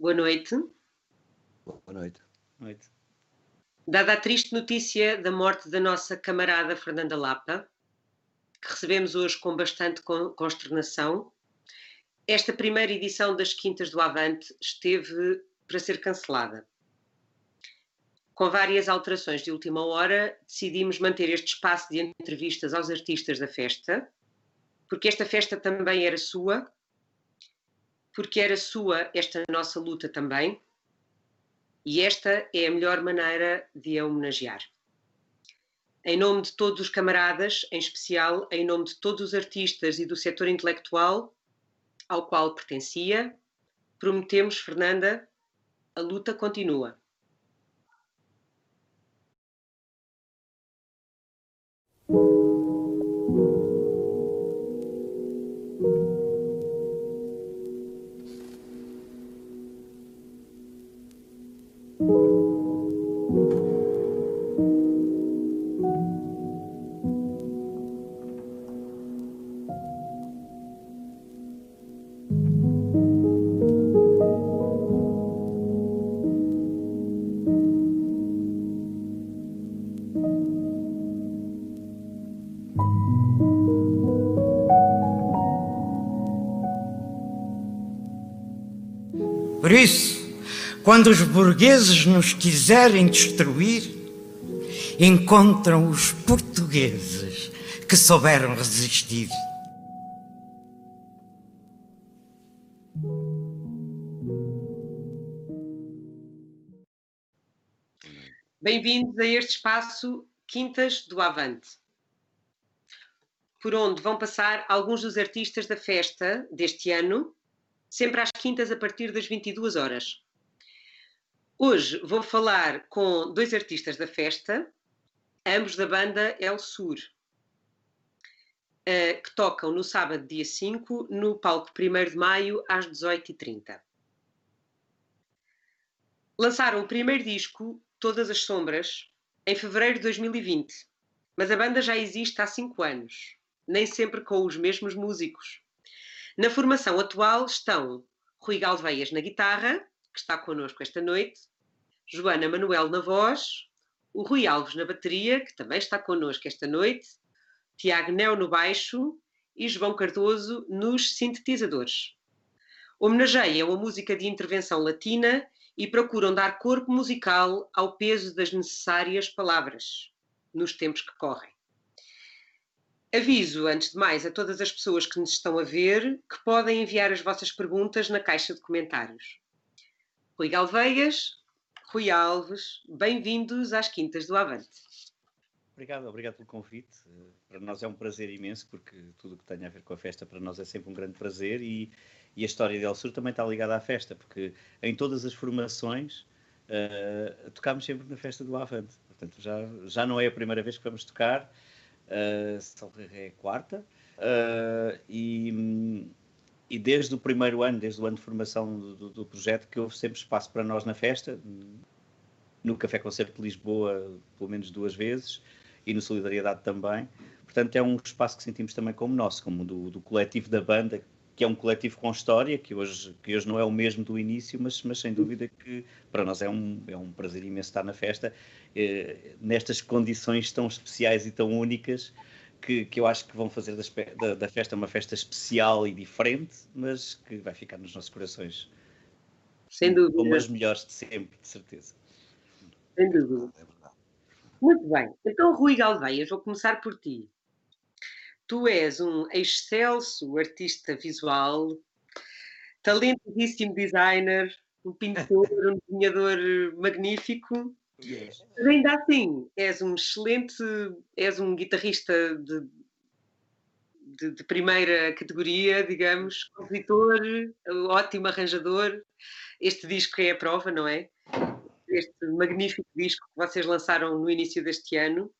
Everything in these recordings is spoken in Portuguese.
Boa noite. Boa noite. noite. Dada a triste notícia da morte da nossa camarada Fernanda Lapa, que recebemos hoje com bastante consternação, esta primeira edição das Quintas do Avante esteve para ser cancelada. Com várias alterações de última hora, decidimos manter este espaço de entrevistas aos artistas da festa, porque esta festa também era sua porque era sua esta nossa luta também, e esta é a melhor maneira de a homenagear. Em nome de todos os camaradas, em especial em nome de todos os artistas e do setor intelectual ao qual pertencia, prometemos, Fernanda, a luta continua. Quando os burgueses nos quiserem destruir, encontram os portugueses que souberam resistir. Bem-vindos a este espaço Quintas do Avante, por onde vão passar alguns dos artistas da festa deste ano sempre às quintas a partir das 22 horas. Hoje vou falar com dois artistas da festa, ambos da banda El Sur, eh, que tocam no sábado, dia 5, no palco 1 de maio, às 18h30. Lançaram o primeiro disco, Todas as Sombras, em fevereiro de 2020, mas a banda já existe há 5 anos, nem sempre com os mesmos músicos. Na formação atual estão Rui Galveias na guitarra, que está connosco esta noite, Joana Manuel na voz, o Rui Alves na bateria, que também está connosco esta noite, Tiago Nel no baixo e João Cardoso nos sintetizadores. Homenageiam a música de intervenção latina e procuram dar corpo musical ao peso das necessárias palavras nos tempos que correm. Aviso, antes de mais, a todas as pessoas que nos estão a ver que podem enviar as vossas perguntas na caixa de comentários. Rui Galveias, Rui Alves, bem-vindos às Quintas do Avante. Obrigado, obrigado pelo convite. Para nós é um prazer imenso, porque tudo o que tem a ver com a festa para nós é sempre um grande prazer e, e a história de El Sur também está ligada à festa, porque em todas as formações uh, tocámos sempre na festa do Avante. Portanto, já, já não é a primeira vez que vamos tocar uh, é a quarta, uh, e, e desde o primeiro ano, desde o ano de formação do, do, projeto, que houve sempre espaço para nós na festa, no Café Concerto de Lisboa, pelo menos duas vezes, e no Solidariedade também. Portanto, é um espaço que sentimos também como nosso, como do, do coletivo da banda, que é um coletivo com história, que hoje, que hoje não é o mesmo do início, mas, mas sem dúvida que para nós é um, é um prazer imenso estar na festa, eh, nestas condições tão especiais e tão únicas, que, que eu acho que vão fazer da, da, da, festa uma festa especial e diferente, mas que vai ficar nos nossos corações. Sem dúvida. Como as melhores de sempre, de certeza. Sem dúvida. Muito bem. Então, Rui Galveias, vou começar por ti. Tu és um excelso artista visual, talentosíssimo designer, um pintor, um desenhador magnífico. Yes. Mas ainda assim, és um excelente, és um guitarrista de, de, de primeira categoria, digamos, compositor, ótimo arranjador. Este disco é a prova, não é? Este magnífico disco que vocês lançaram no início deste ano.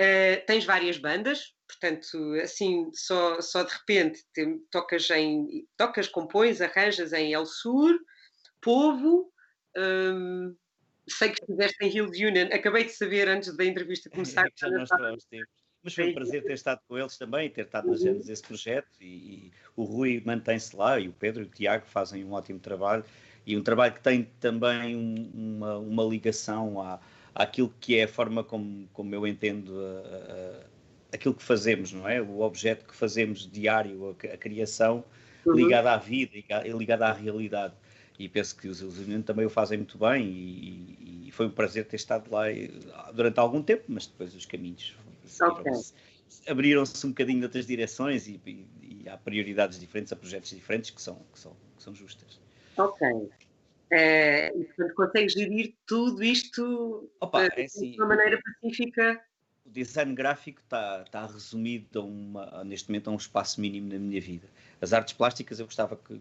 Uh, tens várias bandas, portanto, assim, só, só de repente te, tocas em tocas, compões, arranjas em El Sur, Povo, um, sei que estiveste em Hills Union, acabei de saber antes da entrevista começar. Já não estávamos tempos. Mas foi um prazer ter estado com eles também, ter estado nas uhum. desse projeto e, e, o Rui mantém-se lá e o Pedro e o Tiago fazem um ótimo trabalho e um trabalho que tem também uma, uma ligação à, àquilo que é a forma como, como eu entendo a, a, aquilo que fazemos, não é? O objeto que fazemos diário, a, a criação, uhum. ligada à vida, ligada à realidade. E penso que os União também o fazem muito bem e, e, foi um prazer ter estado lá durante algum tempo, mas depois os caminhos okay. abriram-se um bocadinho de outras direções e, e, e, há prioridades diferentes, há projetos diferentes que são, que são, que são justas. Ok. É, e portanto consegues gerir tudo isto Opa, é assim, de uma maneira pacífica? O design gráfico está, está resumido a uma, neste momento a um espaço mínimo na minha vida. As artes plásticas eu gostava que,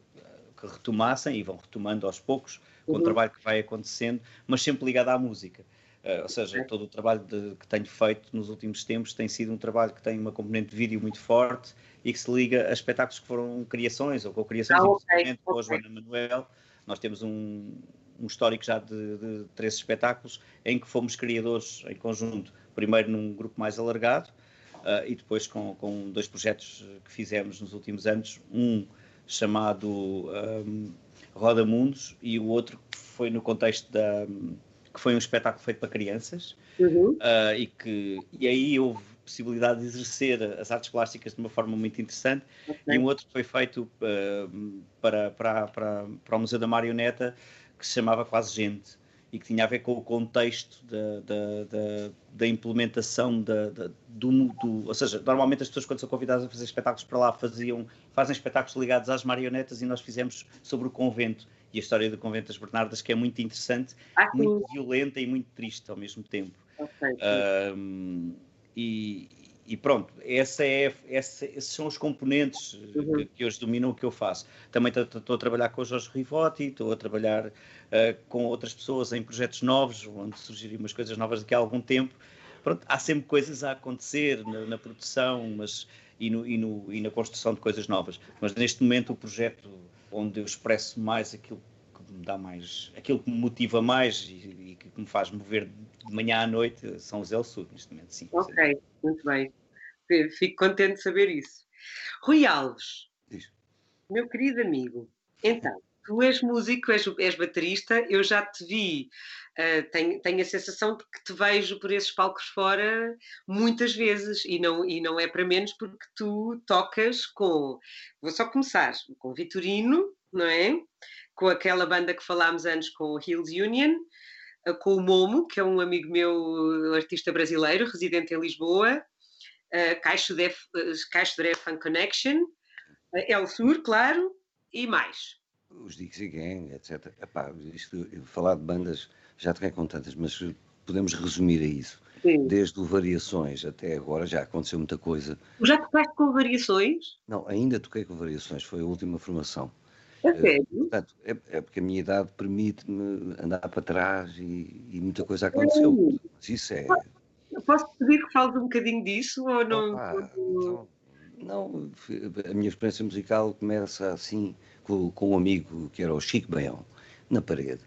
que retomassem e vão retomando aos poucos com uhum. o trabalho que vai acontecendo, mas sempre ligado à música. Uh, ou seja, todo o trabalho de, que tenho feito nos últimos tempos tem sido um trabalho que tem uma componente de vídeo muito forte e que se liga a espetáculos que foram criações ou com-criações, ah, okay, com a Joana Manuel. Nós temos um, um histórico já de, de, três espetáculos em que fomos criadores em conjunto, primeiro num grupo mais alargado uh, e depois com, com, dois projetos que fizemos nos últimos anos, um chamado um, Roda Mundos e o outro foi no contexto da que foi um espetáculo feito para crianças uhum. uh, e que e aí houve possibilidade de exercer as artes plásticas de uma forma muito interessante okay. e um outro foi feito uh, para, para, para, para o Museu da Marioneta que se chamava Quase Gente e que tinha a ver com o contexto da, da, da, da implementação da, da do, do, Ou seja, normalmente as pessoas, quando são convidadas a fazer espetáculos para lá, faziam, fazem espetáculos ligados às marionetas e nós fizemos sobre o convento e a história do convento das Bernardas, que é muito interessante, ah, muito violenta e muito triste ao mesmo tempo. Okay, um, e, e pronto, essa é, essa, esses são os componentes uhum. que, que, hoje dominam o que eu faço. Também estou a trabalhar com o Jorge Rivotti, estou a trabalhar uh, com outras pessoas em projetos novos, onde surgirem umas coisas novas daqui a algum tempo. Pronto, há sempre coisas a acontecer na, na produção mas, e, no, e, no, e na construção de coisas novas. Mas neste momento o projeto onde eu expresso mais aquilo que me dá mais, aquilo que me motiva mais e, e que me faz mover de manhã à noite são os El Sul, neste momento, sim. Ok, muito bem. Fico contente de saber isso. Rui Alves, Diz. meu querido amigo, então, tu és músico, és, és baterista, eu já te vi, uh, tenho, tenho, a sensação de que te vejo por esses palcos fora muitas vezes e não, e não é para menos porque tu tocas com, vou só começar, com Vitorino, não é? Com aquela banda que falámos antes com Hills Union, uh, com o Momo, que é um amigo meu, artista brasileiro, residente em Lisboa, Caixo de, Caixo Fan Connection, El Sur, claro, e mais. Os Dixie Gang, etc. Epá, isto, falar de bandas já te com tantas, mas podemos resumir a isso. Sim. Desde o Variações até agora já aconteceu muita coisa. Já tocaste com Variações? Não, ainda toquei com Variações, foi a última formação. É sério? Uh, portanto, é, é, porque a minha idade permite-me andar para trás e, e muita coisa aconteceu. Mas isso é. Posso pedir que fales um bocadinho disso ou não? Opa, então, não, a minha experiência musical começa assim com, com um amigo que era o Chico Baião, na parede.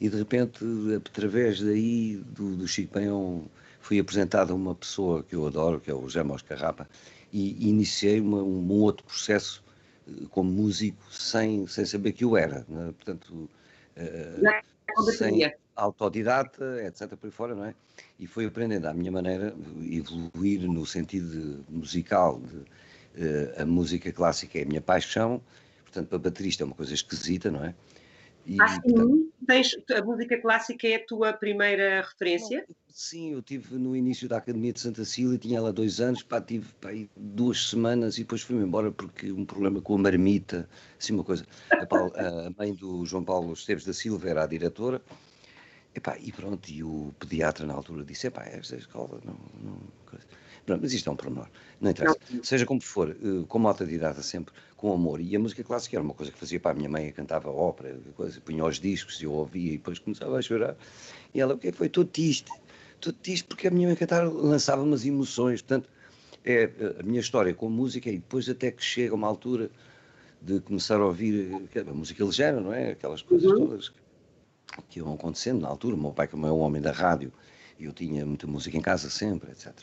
E de repente, através daí do, do Chico Baião, fui apresentado a uma pessoa que eu adoro, que é o José Mos Carrapa, e iniciei uma, um outro processo eh, como músico sem, sem saber que eu era. Né? Portanto, uh, sem, autodidata, etc., por aí fora, não é? E foi aprendendo à minha maneira, evoluir no sentido musical, de, uh, a música clássica é a minha paixão, portanto, para baterista é uma coisa esquisita, não é? E, ah, sim? Portanto, Tens, a música clássica é a tua primeira referência? Sim, eu tive no início da Academia de Santa Cília, tinha lá dois anos, pá, tive pá, duas semanas e depois fui-me embora porque um problema com a marmita, assim uma coisa. A, Paulo, a mãe do João Paulo Esteves da Silva era a diretora, Epá, e pronto, e o pediatra na altura disse: epá, esta escola não. não pronto, mas isto é um pormenor, não interessa. Não. Seja como for, eh, como autodidata sempre, com amor. E a música clássica era uma coisa que fazia para a minha mãe, cantava ópera, coisa, punha os discos e eu ouvia e depois começava a chorar. E ela, o que é que foi? Todo triste, todo triste, porque a minha mãe cantava, lançava umas emoções. Portanto, é eh, a minha história com a música e depois até que chega uma altura de começar a ouvir eh, a música ligeira, não é? Aquelas coisas uhum. todas que iam acontecendo na altura. O meu pai, como é um homem da rádio, eu tinha muita música em casa sempre, etc.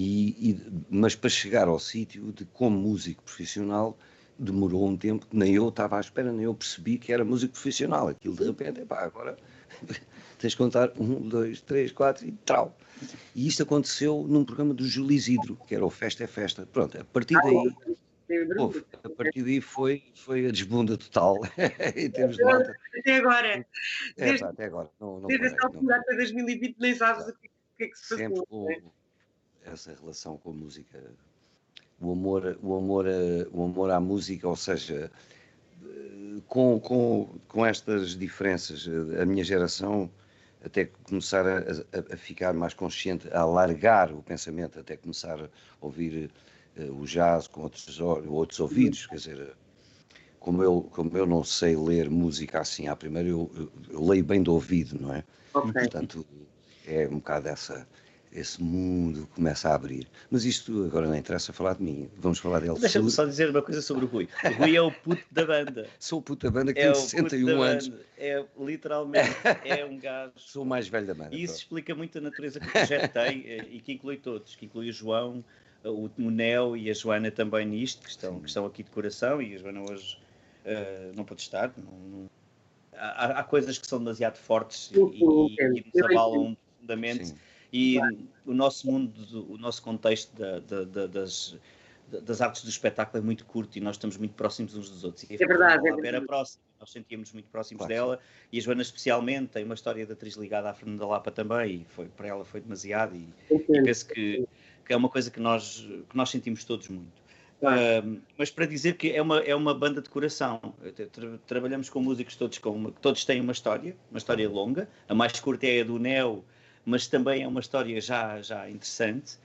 E, e, mas para chegar ao sítio de como músico profissional, demorou um tempo que nem eu estava à espera, nem eu percebi que era músico profissional. Aquilo de repente, epá, agora tens de contar um, dois, três, quatro e trau. E isto aconteceu num programa do Júlio Isidro, que era o Festa é Festa. Pronto, a partir daí, a partir daí foi, foi a desbunda total em termos de malta. Até agora, É, desde, pá, até agora, não, não desde essa altura até 2020 nem sabes o que, que é que se sempre passou. com não é? Essa relação com a música, o amor, o amor, a, o amor à música, ou seja, com, com, com estas diferenças, a minha geração até começar a, a- a ficar mais consciente, a alargar o pensamento, até começar a ouvir eh, o jazz com outros, outros ouvidos, quer dizer, como eu, como eu não sei ler música assim à primeira, eu, eu- eu leio bem do ouvido, não é? Ok. Portanto, é um bocado essa, esse mundo começa a abrir. Mas isto agora não interessa falar de mim. Vamos falar dele. Deixa-me só dizer uma coisa sobre o Rui. O Rui é o puto da banda. Sou o puto da banda que É tem o puto 61 da anos. banda. É literalmente é um gajo. Sou o mais velho da banda. E isso pronto. explica muito a natureza que o projeto tem eh, e que inclui todos, que inclui o João, eh, o Monel e a Joana também nisto, que estão, que estão aqui de coração, e a Joana hoje eh, não pode estar. não- não- Há, há coisas que são demasiado fortes e, e- e nos abalam profundamente. Sim. E o nosso mundo, do- o nosso contexto da- da- da- das, da- das artes do espetáculo é muito curto e nós estamos muito próximos uns dos outros. E É verdade, é Lapa era verdade. próxima, nós sentíamos muito próximos Claro. dela e a Joana especialmente tem uma história de atriz ligada à Fernanda Lapa também e foi, para ela foi demasiado e, e penso que, que é uma coisa que nós, que nós sentimos todos muito. Claro. Mas para dizer que é uma, é uma banda de coração. Tra- trabalhamos com músicos todos com uma, que todos têm uma história, uma história longa. A mais curta é a do Neo, mas também é uma história já, já interessante.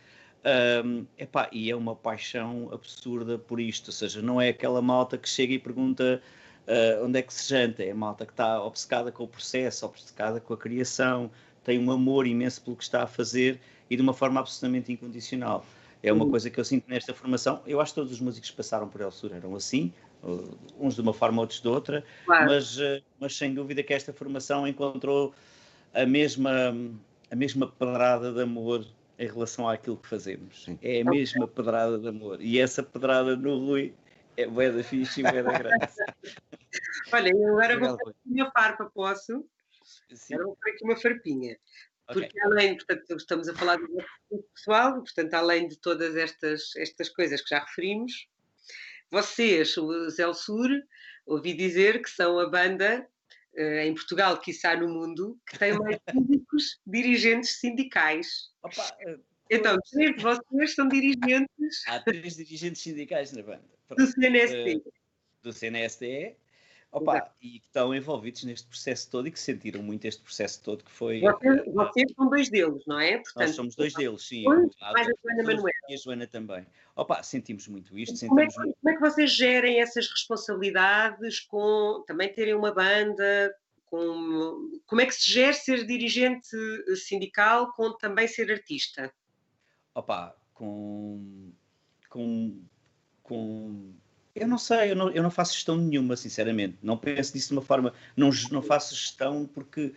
Ahm, epá, e é uma paixão absurda por isto, ou seja, não é aquela malta que chega e pergunta ah, onde é que se janta, é a malta que está obcecada com o processo, obcecada com a criação, tem um amor imenso pelo que está a fazer e de uma forma absolutamente incondicional. É uma Uhum. coisa que eu sinto nesta formação. Eu acho que todos os músicos que passaram por El Sur eram assim, uh, uns de uma forma, outros de outra, Claro. mas, uh, mas sem dúvida que esta formação encontrou a mesma, a mesma pedrada de amor em relação àquilo que fazemos. Sim. É a mesma pedrada de amor. E essa pedrada no Rui é bué da fixe e bué da grande. Olha, eu agora vou Rui. aqui uma farpa, posso? Sim, Agora vou pôr aqui uma farpinha. Porque além, portanto, estamos a falar do pessoal, portanto, além de todas estas, estas coisas que já referimos, vocês, o Zé Sur, ouvi dizer que são a banda em Portugal, quiçá no mundo, que tem mais músicos dirigentes sindicais. Opa, uh, Então, três de vocês são dirigentes há três dirigentes sindicais na banda. do Pronto. CNSP. do CNSDE opa, e que estão envolvidos neste processo todo e que sentiram muito este processo todo que foi. Vocês, vocês são dois deles, não é? Nós somos dois deles, sim. Há mais a Joana Manuela. E a Joana também. Opa, sentimos muito isto, Como é, sentimos que, muito. como é que vocês gerem essas responsabilidades com também terem uma banda? Com, como é que se gera ser dirigente sindical com também ser artista? Opa, com. com. com eu não sei, eu não, eu não faço gestão nenhuma, sinceramente. Não penso nisso de uma forma. Não, não faço gestão porque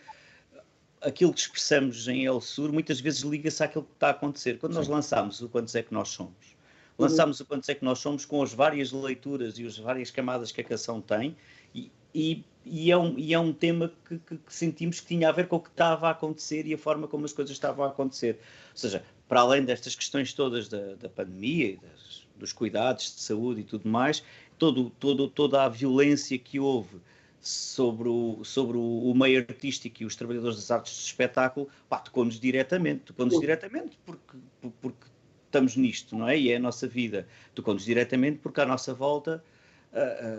aquilo que expressamos em El Sur muitas vezes liga-se àquilo que está a acontecer. Quando nós lançámos o Quantos é que nós somos, lançámos o Quantos é que nós somos com as várias leituras e as várias camadas que a canção tem, e, e, e é, um, e é um tema que, que- que sentimos que tinha a ver com o que estava a acontecer e a forma como as coisas estavam a acontecer. Ou seja, para além destas questões todas da, da pandemia e das- dos cuidados de saúde e tudo mais, todo, todo, toda a violência que houve sobre o, sobre o, meio artístico e os trabalhadores das artes de espetáculo, pá, tocou-nos diretamente, tocou-nos diretamente porque, por- porque estamos nisto, não é? E é a nossa vida. Tocou-nos diretamente porque à nossa volta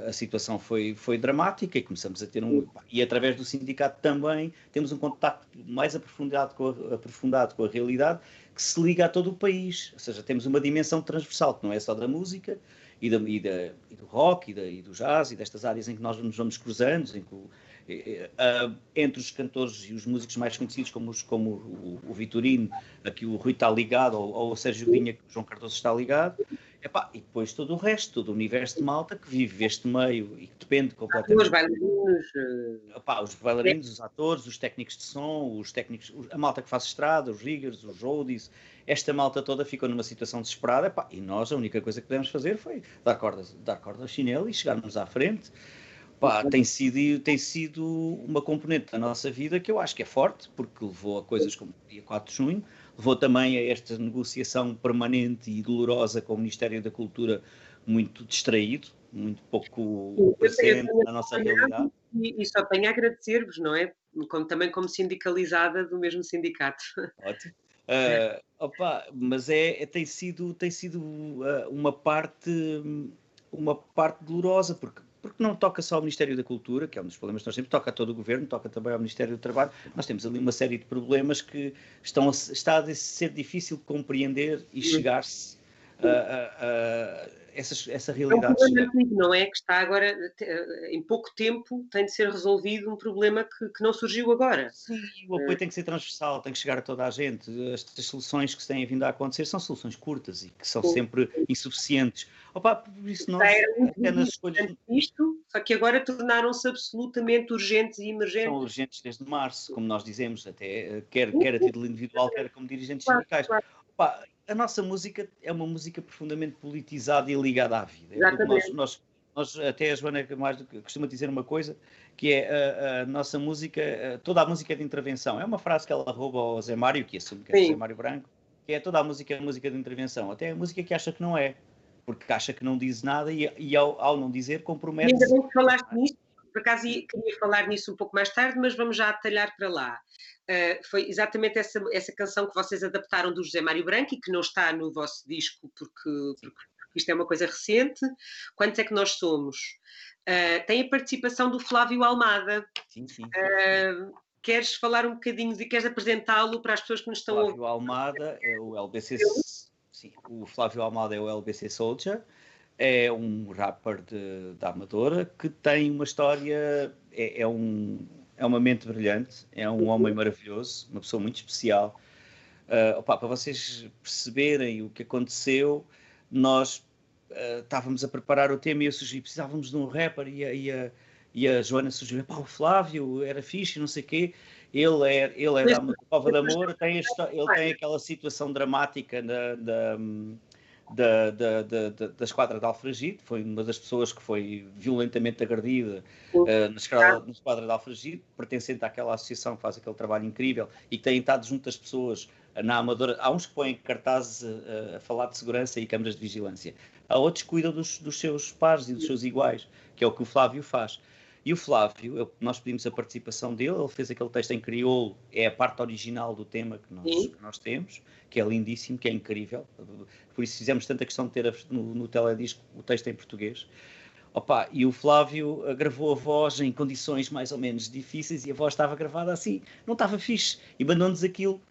a, situação foi, foi dramática e começamos a ter um. E através do sindicato também temos um contacto mais aprofundado com a, aprofundado com a realidade que se liga a todo o país. Ou seja, temos uma dimensão transversal que não é só da música e, da, e, da- e do rock e, da- e do jazz e destas áreas em que nós nos vamos cruzando, em que ah, entre os cantores e os músicos mais conhecidos, como, os, como o, o Vitorino, a que o Rui está ligado, ou, ou o Sérgio Vinha, que o João Cardoso está ligado, epá, e depois todo o resto, todo o universo de malta que vive este meio e que depende Os completamente. bailarinos, eh, Epá, os bailarinos, os atores, os técnicos de som, os técnicos, os- a malta que faz estrada, os riggers, os roadies, esta malta toda ficou numa situação desesperada pá, e nós a única coisa que pudemos fazer foi dar corda, dar corda ao chinelo e chegarmos à frente. Pá, tem, sido, tem sido uma componente da nossa vida que eu acho que é forte, porque levou a coisas como o dia 4 de junho, levou também a esta negociação permanente e dolorosa com o Ministério da Cultura muito distraído, muito pouco presente na nossa realidade. E, e só tenho a agradecer-vos, não é? Como, também como sindicalizada do mesmo sindicato. Ótimo. Uh, opa, mas é, é, tem sido, tem sido uh, uma parte uma parte dolorosa, porque porque não toca só ao Ministério da Cultura, que é um dos problemas que nós temos, toca a todo o Governo, toca também ao Ministério do Trabalho. Nós temos ali uma série de problemas que estão a, está a ser difícil de compreender e chegar-se a, a, a essa, realidade. É um problema antigo, não é? Que está agora, em pouco tempo, tem de ser resolvido um problema que, que não surgiu agora. Sim, o apoio é. tem que ser transversal, tem que chegar a toda a gente. Estas soluções que têm vindo a acontecer são soluções curtas e que são Sim. sempre insuficientes. Opa, por isso nós, até nas escolhas... Isto, só que agora tornaram-se absolutamente urgentes e emergentes. São urgentes desde março, como nós dizemos, até quer, quer a título individual, quer como dirigentes sindicais. Opa, a nossa música é uma música profundamente politizada e ligada à vida. Nós, nós, nós, até a Joana mais costuma dizer uma coisa, que é a, a, nossa música, toda a música é de intervenção. É uma frase que ela rouba ao Zé Mário, que assume que é Zé Mário Branco, que é toda a música é música de intervenção. Até a música que acha que não é, porque acha que não diz nada e, e ao, ao, não dizer compromete. Ainda bem que falaste nisto, por acaso queria falar nisso um pouco mais tarde, mas vamos já atalhar para lá. Uh, foi exatamente essa, essa canção que vocês adaptaram do José Mário Branco e que não está no vosso disco porque, porque isto é uma coisa recente. Quantos é que nós somos? Uh, tem a participação do Flávio Almada. Sim, sim. Uh, queres falar um bocadinho e queres apresentá-lo para as pessoas que nos estão Flávio? Flávio Almada é o LBC. Sim, o Flávio Almada é o LBC Soldier é um rapper de, da Amadora que tem uma história, é, é, um, é uma mente brilhante, é um homem maravilhoso, uma pessoa muito especial. Uh, opa, para vocês perceberem o que aconteceu, nós uh, estávamos a preparar o tema e eu sugeri, precisávamos de um rapper e a, e a, e a Joana sugeriu, pá, o Flávio era fixe, não sei o quê. Ele é, ele é da Prova de Amor, tem, ele tem aquela situação dramática da, da da, da, da, da esquadra de Alfragide, foi uma das pessoas que foi violentamente agredida uh, na, esquadra, na esquadra de Alfragide, pertencente àquela associação que faz aquele trabalho incrível e que tem estado junto das pessoas na Amadora. Há uns que põem cartazes uh, a falar de segurança e câmaras de vigilância, há outros que cuidam dos, dos seus pares e dos seus iguais, que é o que o Flávio faz. E o Flávio, eu, nós pedimos a participação dele, ele fez aquele texto em crioulo, é a parte original do tema que nós, que nós temos, que é lindíssimo, que é incrível. Por isso fizemos tanta questão de ter no, no teledisco o texto em português. Opa, e o Flávio eh, gravou a voz em condições mais ou menos difíceis e a voz estava gravada assim, não estava fixe, e mandou-nos aquilo.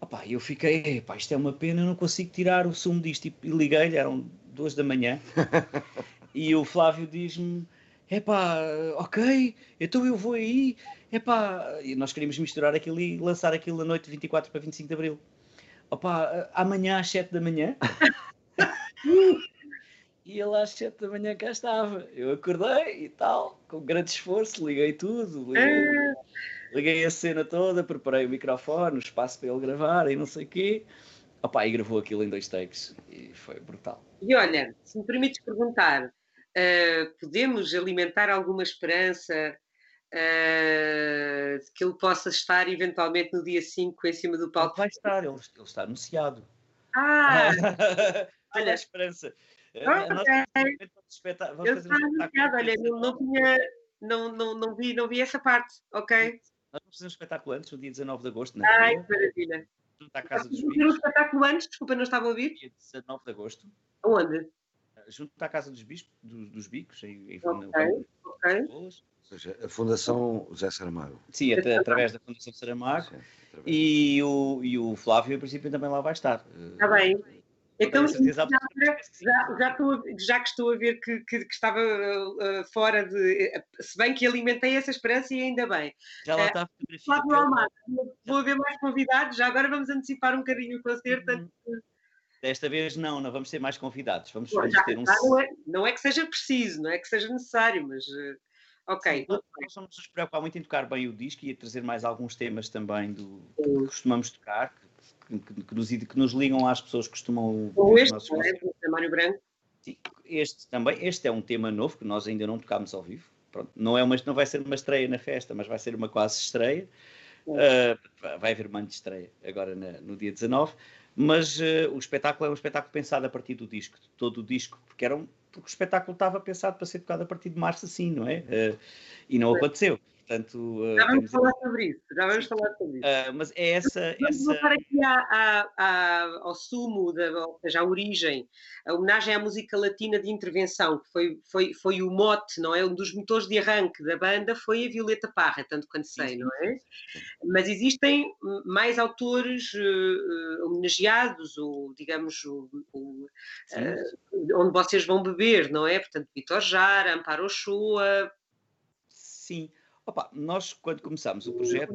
Opa, eu fiquei, epá, isto é uma pena, eu não consigo tirar o sumo disto. E, e liguei-lhe, eram duas da manhã, e o Flávio diz-me: epá, ok, então eu vou aí, epá, e nós queríamos misturar aquilo e lançar aquilo na noite de 24 para 25 de Abril. Opa, amanhã às 7 da manhã. e ele às 7 da manhã cá estava. Eu acordei e tal, com grande esforço, liguei tudo, liguei, liguei a cena toda, preparei o microfone, o espaço para ele gravar e não sei o quê. Opa, e gravou aquilo em dois takes e foi brutal. E olha, se me permites perguntar, uh, podemos alimentar alguma esperança uh, que ele possa estar eventualmente no dia 5 em cima do palco? Vai estar, ele, ele está anunciado. Ah! olha a esperança. Okay. Eu estava anunciado, olha, não, não, tinha, não, não, não, vi, não vi essa parte, ok. Nós vamos fazer um espetáculo antes, no dia 19 de agosto. Na Ai, que maravilha. Junto à Casa dos um espetáculo antes, desculpa, não estava a ouvir. Dia 19 de agosto. Onde? Junto à Casa dos, Bispos, dos, dos Bicos, em, em okay, okay. Ou seja, a Fundação José Saramago. Sim, até, através da Fundação Saramago. Sim, e, o, e o Flávio, em princípio, também lá vai estar. Está bem. Então, já, já, já, estou, já que estou a ver que, que, que estava uh, fora de. Se bem que alimentei essa esperança e ainda bem. Já lá está a Flávio Almada, vou haver mais convidados, já agora vamos antecipar um bocadinho o concerto. Uhum. Desta vez não, não vamos ter mais convidados. Vamos, vamos ter um. Não é, não é, que seja preciso, não é que seja necessário, mas. Uh, ok. Nós, nós nos preocupar muito em tocar bem o disco e a trazer mais alguns temas também do que costumamos tocar, que que, que, nos, que nos ligam às pessoas que costumam. Ou este, nossos... não é? Do Mário Branco. Sim, este também. Este é um tema novo que nós ainda não tocámos ao vivo. Pronto, não, é uma, não vai ser uma estreia na festa, mas vai ser uma quase estreia. Uh, vai haver uma estreia agora na, no dia 19. Mas uh, o espetáculo é um espetáculo pensado a partir do disco, todo o disco, porque, era um, porque o espetáculo estava pensado para ser tocado a partir de março, assim, não é? Uh, e não aconteceu. Portanto, uh, já vamos falar sobre isso, já vamos falar sobre isso. Uh, mas é essa. Vamos essa... voltar aqui à, à, ao sumo, da, ou seja, à origem, a homenagem à música latina de intervenção, que foi, foi, foi o mote, não é? Um dos motores de arranque da banda foi a Violeta Parra, tanto quanto sei, sim, não é? Mas existem mais autores uh, homenageados, ou digamos, o, o, onde vocês vão beber, não é? Portanto, Vitor Jara, Amparo Ochoa. Sim. Opa, nós, quando começámos o projeto.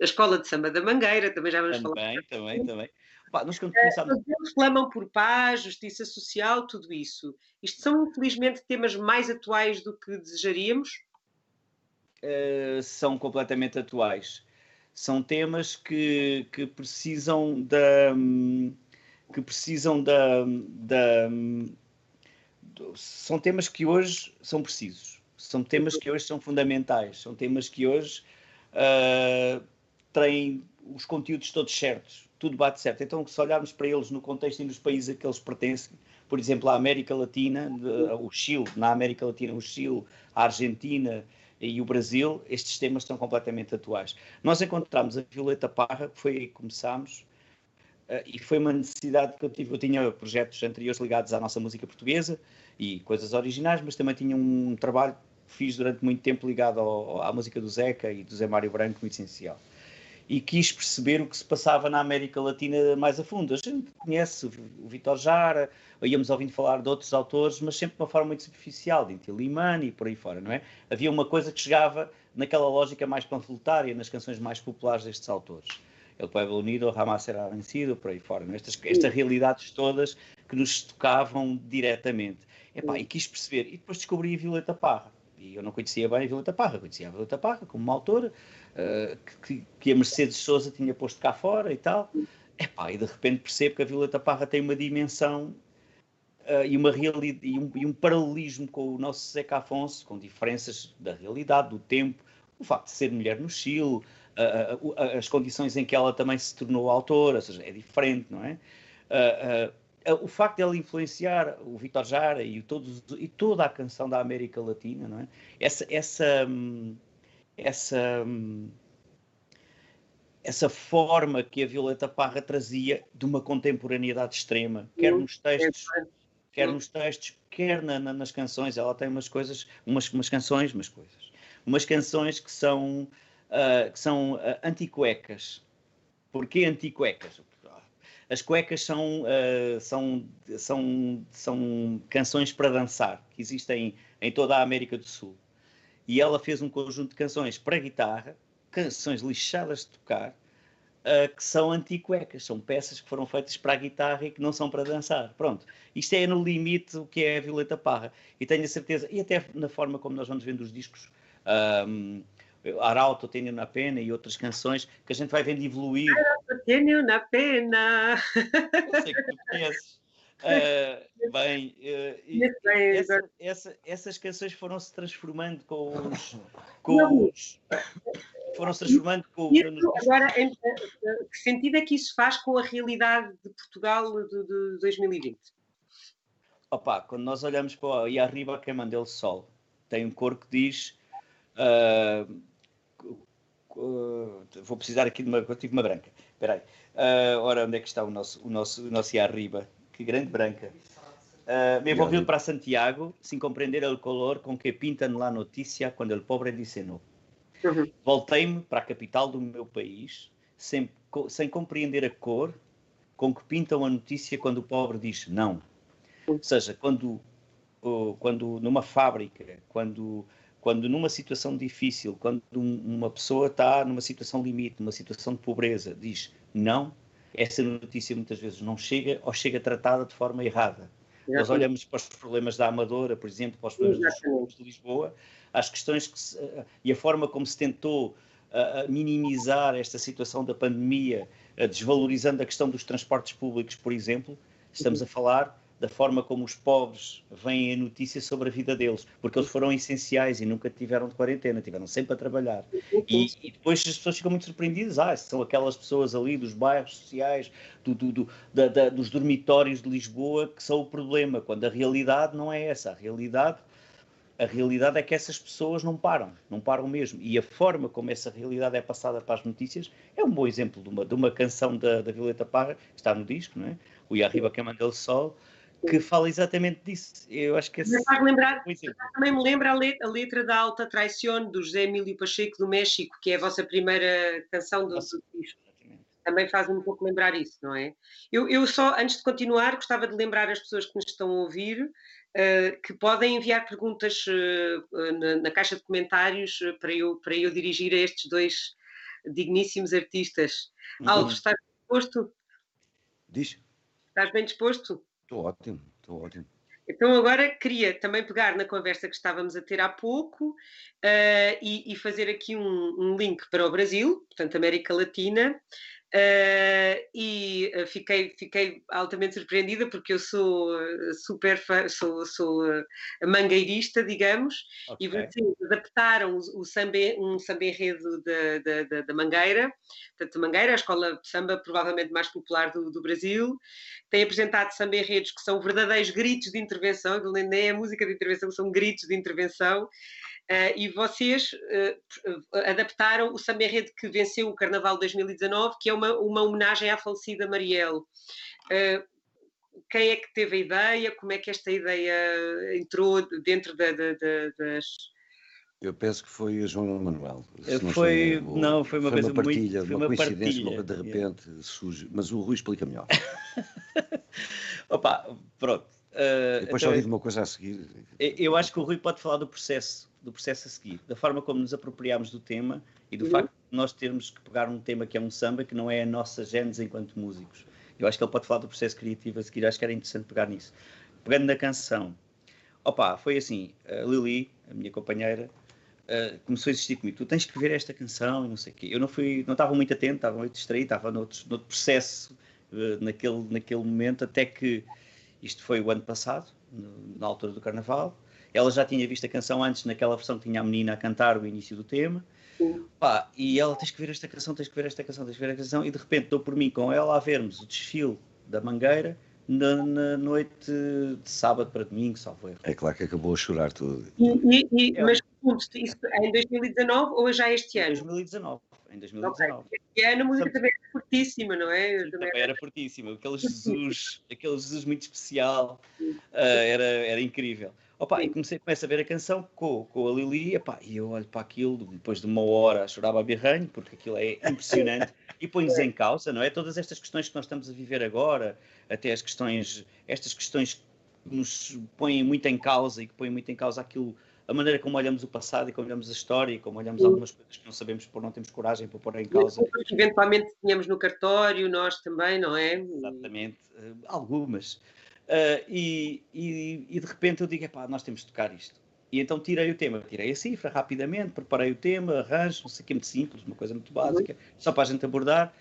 A Escola de Samba da Mangueira, também já vamos também, falar. Também, também, também. Opa, nós, quando começámos... Eles clamam por paz, justiça social, tudo isso. Isto são, infelizmente, temas mais atuais do que desejaríamos? Uh, são completamente atuais. São temas que, que precisam da. que precisam da, da. São temas que hoje são precisos são temas que hoje são fundamentais, são temas que hoje uh, têm os conteúdos todos certos, tudo bate certo. Então, se olharmos para eles no contexto e nos países a que eles pertencem, por exemplo, a América Latina, o Chile, na América Latina, o Chile, a Argentina e o Brasil, estes temas estão completamente atuais. Nós encontramos a Violeta Parra, que foi aí que começámos, uh, e foi uma necessidade que eu tive. Eu tinha projetos anteriores ligados à nossa música portuguesa e coisas originais, mas também tinha um trabalho fiz durante muito tempo ligado ao, à música do Zeca e do Zé Mário Branco, muito essencial. E quis perceber o que se passava na América Latina mais a fundo. A gente conhece o Vitor Jara, íamos ouvindo falar de outros autores, mas sempre de uma forma muito superficial, de Inti Limani e por aí fora, não é? Havia uma coisa que chegava naquela lógica mais panfletária, nas canções mais populares destes autores. El Pueblo Unido, Jamás Será Vencido, por aí fora. É? Estas, estas realidades todas que nos tocavam diretamente. Epá, e quis perceber. E depois descobri a Violeta Parra e eu não conhecia bem a Violeta Parra, conhecia a Violeta Parra como uma autora uh, que, que, a Mercedes Souza tinha posto cá fora e tal. Epá, e de repente percebo que a Violeta Parra tem uma dimensão uh, e, uma realidade, e, um, e um paralelismo com o nosso Zeca Afonso, com diferenças da realidade, do tempo, o facto de ser mulher no Chile, as condições em que ela também se tornou autora, ou seja, é diferente, não é? O facto de ela influenciar o Vitor Jara e, todos, e toda a canção da América Latina, não é? Essa, essa, essa, essa forma que a Violeta Parra trazia de uma contemporaneidade extrema, quer nos textos, quer nos textos, quer na, na, nas canções. Ela tem umas coisas, umas, umas canções, umas coisas, umas canções que são, uh, que são uh, anticuecas. Porquê anticuecas? As cuecas são, uh, são, são, são canções para dançar, que existem em toda a América do Sul. E ela fez um conjunto de canções para guitarra, canções lixadas de tocar, uh, que são anti-cuecas, são peças que foram feitas para a guitarra e que não são para dançar. Pronto, isto é no limite o que é a Violeta Parra. E tenho a certeza, e até na forma como nós vamos vendo os discos, um, Arauto, Tenho na Pena e outras canções que a gente vai vendo evoluir. Tenho na Pena. Eu sei que tu conheces. Uh, bem, uh, essa, essa, essas canções foram-se transformando com os. Com os foram-se transformando com isso, Agora, em, que sentido é que isso faz com a realidade de Portugal de, de 2020? Opa, quando nós olhamos para o E Arriba que mandou o Sol, tem um cor que diz. Uh, Uh, vou precisar aqui de uma. Eu tive uma branca. Espera aí. Uh, ora, onde é que está o nosso, o nosso, o nosso arriba? Que grande branca. Uh, me envolvido para Santiago sem compreender o color com que pintam lá a notícia quando o pobre disse não. Uhum. Voltei-me para a capital do meu país sem, sem compreender a cor com que pintam a notícia quando o pobre diz não. Ou seja, quando, quando numa fábrica, quando quando numa situação difícil, quando uma pessoa está numa situação limite, numa situação de pobreza, diz não, essa notícia muitas vezes não chega ou chega tratada de forma errada. Exatamente. Nós olhamos para os problemas da Amadora, por exemplo, para os problemas dos de Lisboa, às questões que se, e a forma como se tentou a minimizar esta situação da pandemia, desvalorizando a questão dos transportes públicos, por exemplo. Estamos a falar da forma como os pobres veem a notícia sobre a vida deles, porque eles foram essenciais e nunca tiveram de quarentena, tiveram sempre a trabalhar. E, e depois as pessoas ficam muito surpreendidas, ah, são aquelas pessoas ali dos bairros sociais, do, do, do, da, da, dos dormitórios de Lisboa que são o problema, quando a realidade não é essa, a realidade a realidade é que essas pessoas não param, não param mesmo. E a forma como essa realidade é passada para as notícias é um bom exemplo de uma, de uma canção da, da Violeta Parra, que está no disco, não é? o Arriba que é del Sol, que fala exatamente disso. Eu acho que esse lembrar, também me lembra a letra, a letra, da Alta Traição do José Emílio Pacheco do México, que é a vossa primeira canção do, disco. Também faz um pouco lembrar isso, não é? Eu, eu, só, antes de continuar, gostava de lembrar as pessoas que nos estão a ouvir uh, que podem enviar perguntas uh, na, na, caixa de comentários uh, para, eu, para eu dirigir a estes dois digníssimos artistas. Uhum. Alves, estás disposto? Diz. Estás bem disposto? Estou ótimo, estou ótimo. Então agora queria também pegar na conversa que estávamos a ter há pouco uh, e, e, fazer aqui um, um, link para o Brasil, portanto América Latina, Uh, e uh, fiquei, fiquei altamente surpreendida porque eu sou uh, super fã, sou, sou mangueirista, digamos, okay. e vocês adaptaram o, samba, um samba enredo da, da, da, Mangueira, portanto, Mangueira, a escola de samba provavelmente mais popular do, do Brasil, tem apresentado samba enredos que são verdadeiros gritos de intervenção, nem é música de intervenção, são gritos de intervenção. Uh, e vocês uh, adaptaram o samba enredo que venceu o Carnaval 2019, que é uma, uma homenagem à falecida Marielle. Uh, quem é que teve a ideia? Como é que esta ideia entrou dentro da, da, da, das. Eu penso que foi a João Manuel. Foi, não, não, foi uma foi coisa uma partilha, muito, uma, uma coincidência, uma, de repente yeah. surge. Mas o Rui explica melhor. Opa, pronto. Uh, Depois então, só digo uma coisa a seguir. Eu acho que o Rui pode falar do processo do processo a seguir, da forma como nos apropriámos do tema e do uhum. facto de nós termos que pegar um tema que é um samba, que não é a nossa gênese enquanto músicos. Eu acho que ele pode falar do processo criativo a seguir, acho que era interessante pegar nisso. Pegando na canção, opa, foi assim, a Lili, a minha companheira, uh, começou a insistir comigo, tu tens que ver esta canção e não sei o quê. Eu não fui, não estava muito atento, estava muito distraído, estava noutro, noutro processo uh, naquele, naquele momento, até que isto foi o ano passado, no, na altura do Carnaval, ela já tinha visto a canção antes, naquela versão que tinha a menina a cantar o início do tema. Pá, e ela, tens que ver esta canção, tens que ver esta canção, tens que ver esta canção. E de repente dou por mim com ela a vermos o desfile da Mangueira na, na noite de sábado para domingo, salvo erro. É claro que acabou a chorar tudo. E, e, é. Mas isso é em 2019 ou já este ano? Em 2019. Em 2019. Okay. Este ano a música também era fortíssima, não é? Sim, também era fortíssima. Aquele Jesus, aquele Jesus muito especial, uh, era, era incrível. Opa, e comecei, começo a ver a canção com, com a Lili, epá, e eu olho para aquilo, depois de uma hora chorava a birranho, porque aquilo é impressionante, e põe-nos em causa, não é? Todas estas questões que nós estamos a viver agora, até as questões, estas questões que nos põem muito em causa e que põem muito em causa aquilo, a maneira como olhamos o passado e como olhamos a história e como olhamos algumas coisas que não sabemos por não temos coragem para pôr em causa. Que eventualmente tínhamos no cartório, nós também, não é? Exatamente, uh, algumas. Uh, e, e, e, de repente eu digo, pá, nós temos de tocar isto. E então tirei o tema, tirei a cifra rapidamente, preparei o tema, arranjo, não sei o que, muito simples, uma coisa muito básica, só para a gente abordar.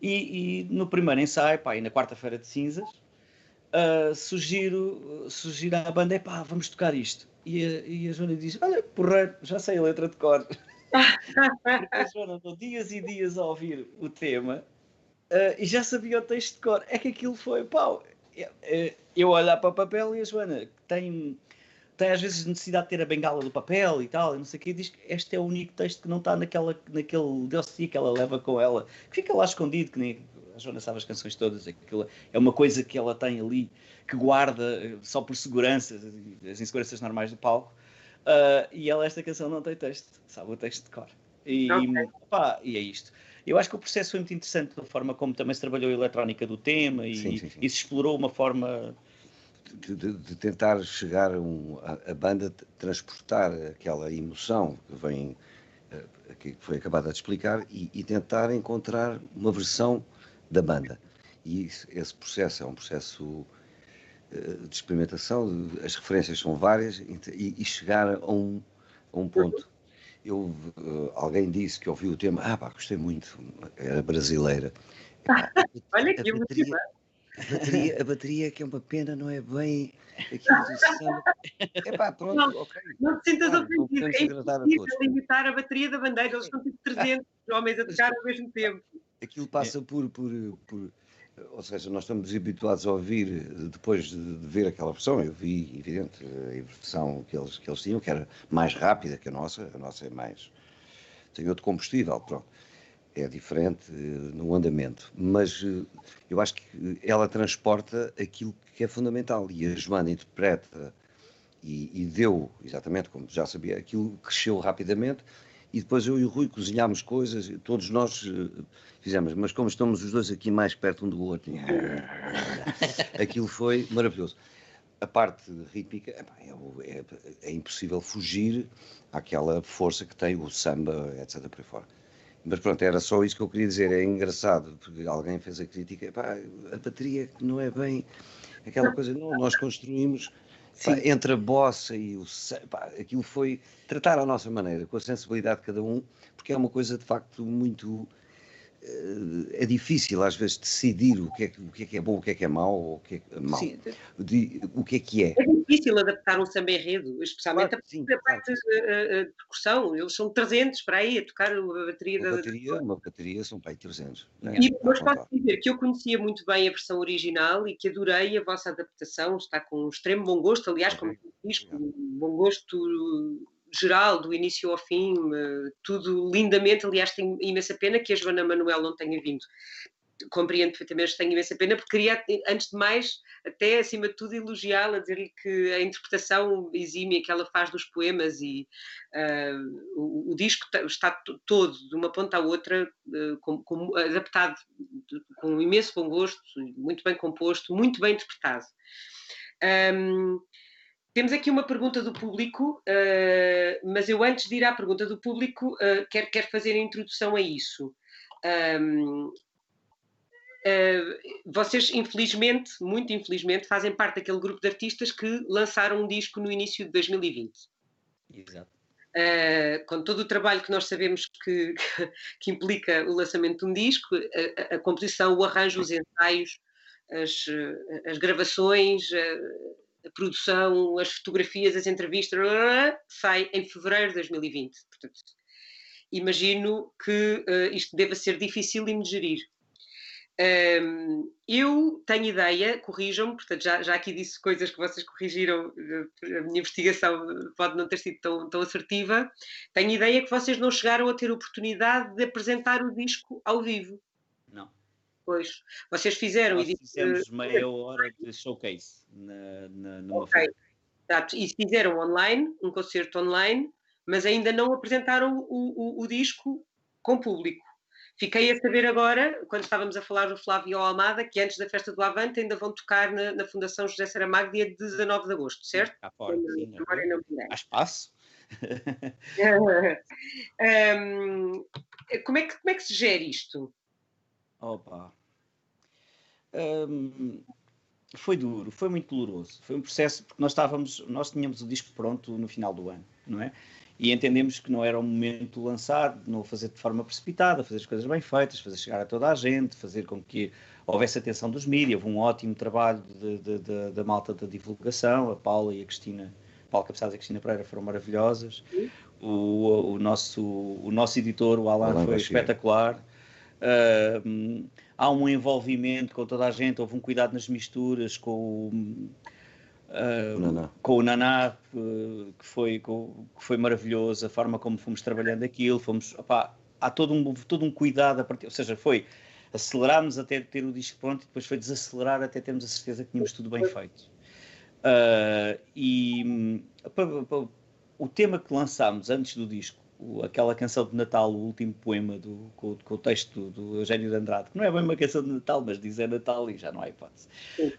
E, e no primeiro ensaio, pá, e na quarta-feira de cinzas, uh, sugiro, sugiro à banda, é pá, vamos tocar isto. E a, e a Joana diz, olha, porra, já sei a letra de cor. A Joana andou dias e dias a ouvir o tema uh, e já sabia o texto de cor. É que aquilo foi, pau, eu olhar para o papel e a Joana tem, tem às vezes necessidade de ter a bengala do papel e tal, e não sei o quê, diz que este é o único texto que não está naquela, naquele dossiê que ela leva com ela, que fica lá escondido, que nem a Joana sabe as canções todas, aquilo é uma coisa que ela tem ali, que guarda eh, só por segurança, as inseguranças normais do palco, uh, e ela esta canção não tem texto, sabe o texto de cor. E, okay. pá, e é isto. Eu acho que o processo foi muito interessante da forma como também se trabalhou a eletrónica do tema e, sim, sim, sim. e se explorou uma forma. De, de, de tentar chegar um, a, a, banda transportar aquela emoção que vem eh, que foi acabada de explicar e, e, tentar encontrar uma versão da banda e isso, esse processo é um processo eh, de experimentação as referências são várias e, e chegar a um, a um ponto eu, uh, alguém disse que ouviu o tema, ah pá, gostei muito, era brasileira. Epá, a, Olha que a bateria, a bateria, a bateria que é uma pena, não é bem aquilo do samba. Epá, pronto, Não, ok. Não te sintas Claro, ofendido. É a impossível todos. limitar a bateria da bandeira. Eles são tipo 300 homens a tocar ao mesmo tempo. Aquilo passa por, por, por- Ou seja, nós estamos habituados a ouvir, depois de, de ver aquela versão, eu vi, evidente, a versão que eles, que eles tinham, que era mais rápida que a nossa, a nossa é mais. tem outro combustível, pronto. É diferente eh, no andamento. Mas eh, eu acho que ela transporta aquilo que é fundamental. E a Joana interpreta e, e deu, exatamente como já sabia, aquilo cresceu rapidamente. E depois eu e o Rui cozinhámos coisas, todos nós eh, fizemos, mas como estamos os dois aqui mais perto um do outro, aquilo foi maravilhoso. A parte rítmica, é, é- é impossível fugir àquela força que tem o samba, etc. por aí fora. Mas pronto, era só isso que eu queria dizer. É engraçado, porque alguém fez a crítica, a bateria não é bem aquela coisa, não, nós construímos pá, entre a bossa e o pá, aquilo foi tratar à nossa maneira, com a sensibilidade de cada um, porque é uma coisa de facto muito é difícil às vezes decidir o que é, que- o que é que é bom, o que é que é mau, ou o que é que é mau, Sim, de- o que é que é. É difícil adaptar um samba enredo, especialmente Claro, sim, a, parte eh, eh, de percussão. Eles são 300 para aí a tocar a bateria Uma da. bateria, uma bateria são para aí 300. né? E, para posso dizer que eu conhecia muito bem a versão original e que adorei a vossa adaptação, está com um extremo bom gosto, aliás, como diz, com um bom gosto geral, do início ao fim, eh, tudo lindamente, aliás, tenho imensa pena que a Joana Manuel não tenha vindo. Compreendo perfeitamente, tenho imensa pena, porque queria, antes de mais, até acima de tudo, elogiá-la, dizer-lhe que a interpretação exímia que ela faz dos poemas e ah, o, o disco ta- está to- todo, de uma ponta à outra, eh, com- com- adaptado com um imenso bom gosto, muito bem composto, muito bem interpretado. Ahm, temos aqui uma pergunta do público, ah, mas eu antes de ir à pergunta do público, ah, quero, quero fazer a introdução a isso. Ahm, ah, vocês, infelizmente, muito infelizmente, fazem parte daquele grupo de artistas que lançaram um disco no início de 2020. Exato. Uh, com todo o trabalho que nós sabemos que, que implica o lançamento de um disco, a, a- composição, o arranjo, os ensaios, as, uh, as gravações, a, a produção, as fotografias, as entrevistas, sai em fevereiro de 2020. Portanto, imagino que uh, isto deva ser difícil de gerir. Um, eu tenho ideia, corrijam-me, portanto já, já aqui disse coisas que vocês corrigiram, eh, a minha investigação pode não ter sido tão, tão assertiva. Tenho ideia que vocês não chegaram a ter oportunidade de apresentar o disco ao vivo. Não. Pois, vocês fizeram Nós e disse- fizemos meia hora de showcase na, na, numa Ok. feira. Exato, e fizeram online, um concerto online, mas ainda não apresentaram o, o- o disco com público. Fiquei a saber agora, quando estávamos a falar do Flávio Almada, que antes da festa do Avante ainda vão tocar na, na Fundação José Saramago dia 19 de agosto, certo? Cá fora, sim. Há espaço? Hum, como, é que, como é que se gera isto? Opa. Hum, foi duro, foi muito doloroso. Foi um processo, porque nós estávamos, nós tínhamos o disco pronto no final do ano, não é? E entendemos que não era o momento de lançar, de não fazer de forma precipitada, fazer as coisas bem feitas, fazer chegar a toda a gente, fazer com que houvesse atenção dos mídias. Houve um ótimo trabalho da malta da divulgação, a Paula e a Cristina, a Paula Cabeçada e a Cristina Pereira foram maravilhosas. O, o, nosso, o nosso editor, o Alan, Alan foi espetacular. Hum, há um envolvimento com toda a gente, houve um cuidado nas misturas com o, O Naná. com o Naná, que foi, com- que foi maravilhoso, a forma como fomos trabalhando aquilo, fomos, opá, há todo um, todo um cuidado, a partir, ou seja, foi acelerarmos até ter o disco pronto e depois foi desacelerar até termos a certeza que tínhamos tudo bem feito. Ah, e hum, pa- pa- o tema que lançámos antes do disco, o- aquela canção de Natal, o último poema do, com, com o texto do, do Eugênio de Andrade, que não é bem uma canção de Natal, mas diz é Natal e já não há hipótese,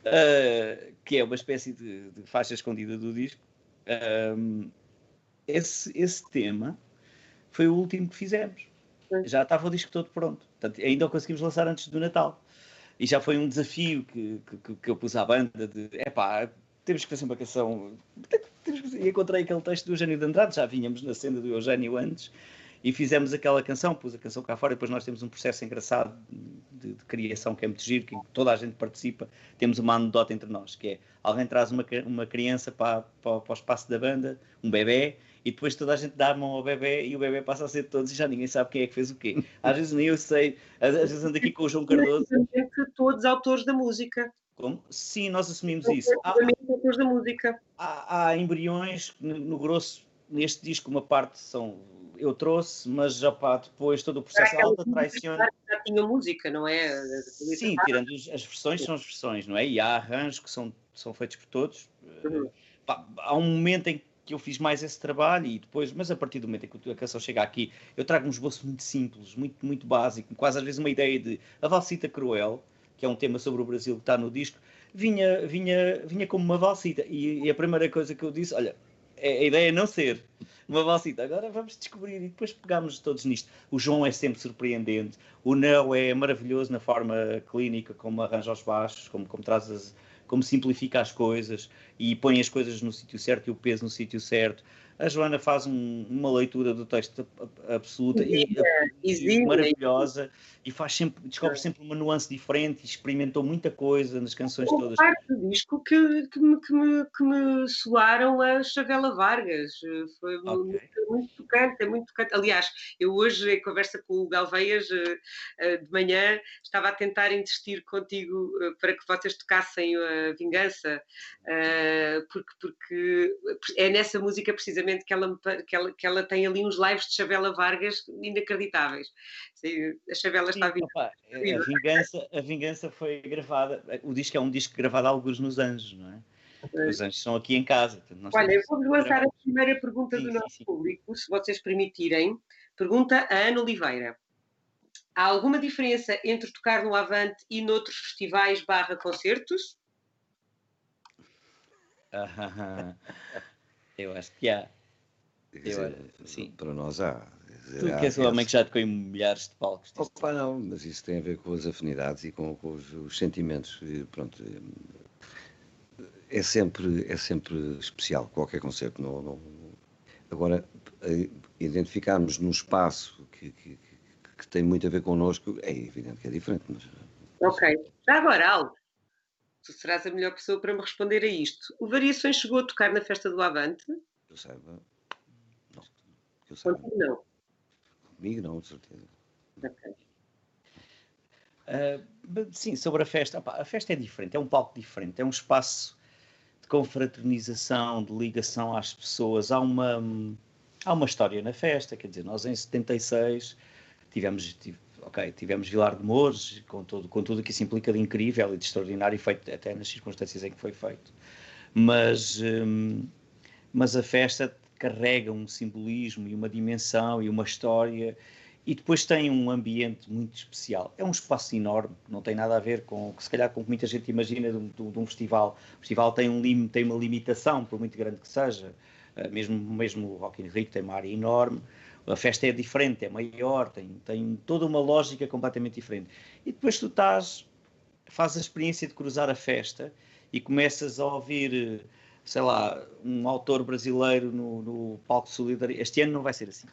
Ah, que é uma espécie de, de faixa escondida do disco. Ahm, esse, esse tema foi o último que fizemos. Já estava o disco todo pronto. Portanto, ainda o conseguimos lançar antes do Natal. E já foi um desafio que, que, que- eu pus à banda de epá, temos que fazer uma canção. Fazer e encontrei aquele texto do Eugênio de Andrade, já vínhamos na cena do Eugênio antes, e fizemos aquela canção, pus a canção cá fora, e depois nós temos um processo engraçado de, de, criação que é muito giro, que toda a gente participa, temos uma anedota entre nós, que é alguém traz uma, uma criança para, para, para o espaço da banda, um bebê, e depois toda a gente dá a mão ao bebê e o bebê passa a ser de todos e já ninguém sabe quem é que fez o quê. Às vezes nem eu sei, às vezes ando aqui com o João Cardoso. Todos autores da música. Como? Sim, nós assumimos isso. Há, autores da música. Há, há embriões, no, no grosso, neste disco, uma parte são eu trouxe, mas já pá, depois todo o processo de alta traição. Já tinha música, não é? Sim, tirando as versões, são as versões, não é? E há arranjos que são, são feitos por todos. Uhum. Pá, há um momento em que eu fiz mais esse trabalho e depois, mas a partir do momento em que a canção chega aqui, eu trago um esboço muito simples, muito, muito básico, quase às vezes uma ideia de a Valsita Cruel, que é um tema sobre o Brasil que está no disco, vinha, vinha, vinha como uma valsita. E, e a primeira coisa que eu disse, olha, é, a ideia é não ser uma valsita. Agora vamos descobrir e depois pegámos todos nisto. O João é sempre surpreendente, o Neo é maravilhoso na forma clínica, como arranja os baixos, como, como traz as, como simplifica as coisas e põe as coisas no sítio certo e o peso no sítio certo a Joana faz um, uma leitura do texto absoluta exime, e, exime, maravilhosa e faz sempre, descobre sempre uma nuance diferente e experimentou muita coisa nas canções todas. parte do disco que, que, me, que, me, que me soaram a Chavela Vargas. Foi okay. muito, muito tocante, é muito tocante. Aliás, eu hoje, em conversa com o Galveias, eh, eh, de manhã, estava a tentar insistir contigo eh, para que vocês tocassem a Vingança, porque, porque é nessa música precisamente que ela, que ela, que ela tem ali uns lives de Chabela Vargas inacreditáveis. A Chabela está vindo. a, vingança, a Vingança foi gravada, o disco é um disco gravado a alguns nos Anjos, não é? Os anjos são aqui em casa. Olha, eu vou lançar a primeira pergunta sim, do nosso sim. público, se vocês permitirem. Pergunta a Ana Oliveira. Há alguma diferença entre tocar no Avante e noutros festivais barra concertos? eu acho que há. Dizer, sim. Para nós há. tu que és o homem que já tocou em milhares de palcos. Opa, não, mas isso tem a ver com as afinidades e com, com os, os, sentimentos. E, pronto, é sempre, é sempre especial qualquer concerto. Não, não, agora, identificarmos num espaço que, que, que, tem muito a ver connosco, é evidente que é diferente. Mas... Ok. Já agora, Aldo, tu serás a melhor pessoa para me responder a isto. O Variações chegou a tocar na festa do Avante? Eu saiba. Que eu saiba. Contigo não. Comigo não, de certeza. Ok. Uh, sim, sobre a festa. a festa é diferente, é um palco diferente, é um espaço de confraternização, de ligação às pessoas. Há uma, há uma história na festa, quer dizer, nós em 76 tivemos, tive, ok, tivemos Vilar de Mouros, com tudo, com tudo que isso implica de incrível e de extraordinário, feito até nas circunstâncias em que foi feito. Mas, um, mas a festa carrega um simbolismo e uma dimensão e uma história e depois tem um ambiente muito especial. É um espaço enorme, não tem nada a ver com, se calhar, com o que muita gente imagina de um, de um festival. O festival tem, um lim, tem uma limitação, por muito grande que seja. Uh, mesmo, mesmo o Rock in Rio tem uma área enorme. A festa é diferente, é maior, tem, tem toda uma lógica completamente diferente. E depois tu estás, fazes a experiência de cruzar a festa e começas a ouvir sei lá, um autor brasileiro no, no palco de solidariedade. Este ano não vai ser assim.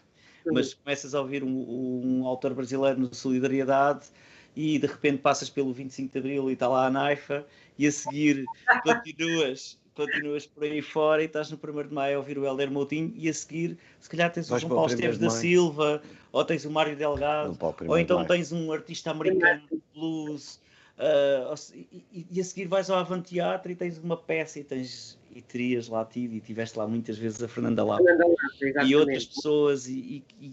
Mas começas a ouvir um, um, autor brasileiro no Solidariedade e de repente passas pelo 25 de Abril e está lá a Naifa e a seguir continuas, continuas por aí fora e estás no 1 de Maio a ouvir o Helder Moutinho e a seguir se calhar tens o João Paulo Esteves da Silva ou tens o Mário Delgado ou então tens um artista americano de blues Uh, e, e, a seguir vais ao Avanteatro e tens uma peça e tens e terias lá tido e tiveste lá muitas vezes a Fernanda Lapa. E outras pessoas e, e,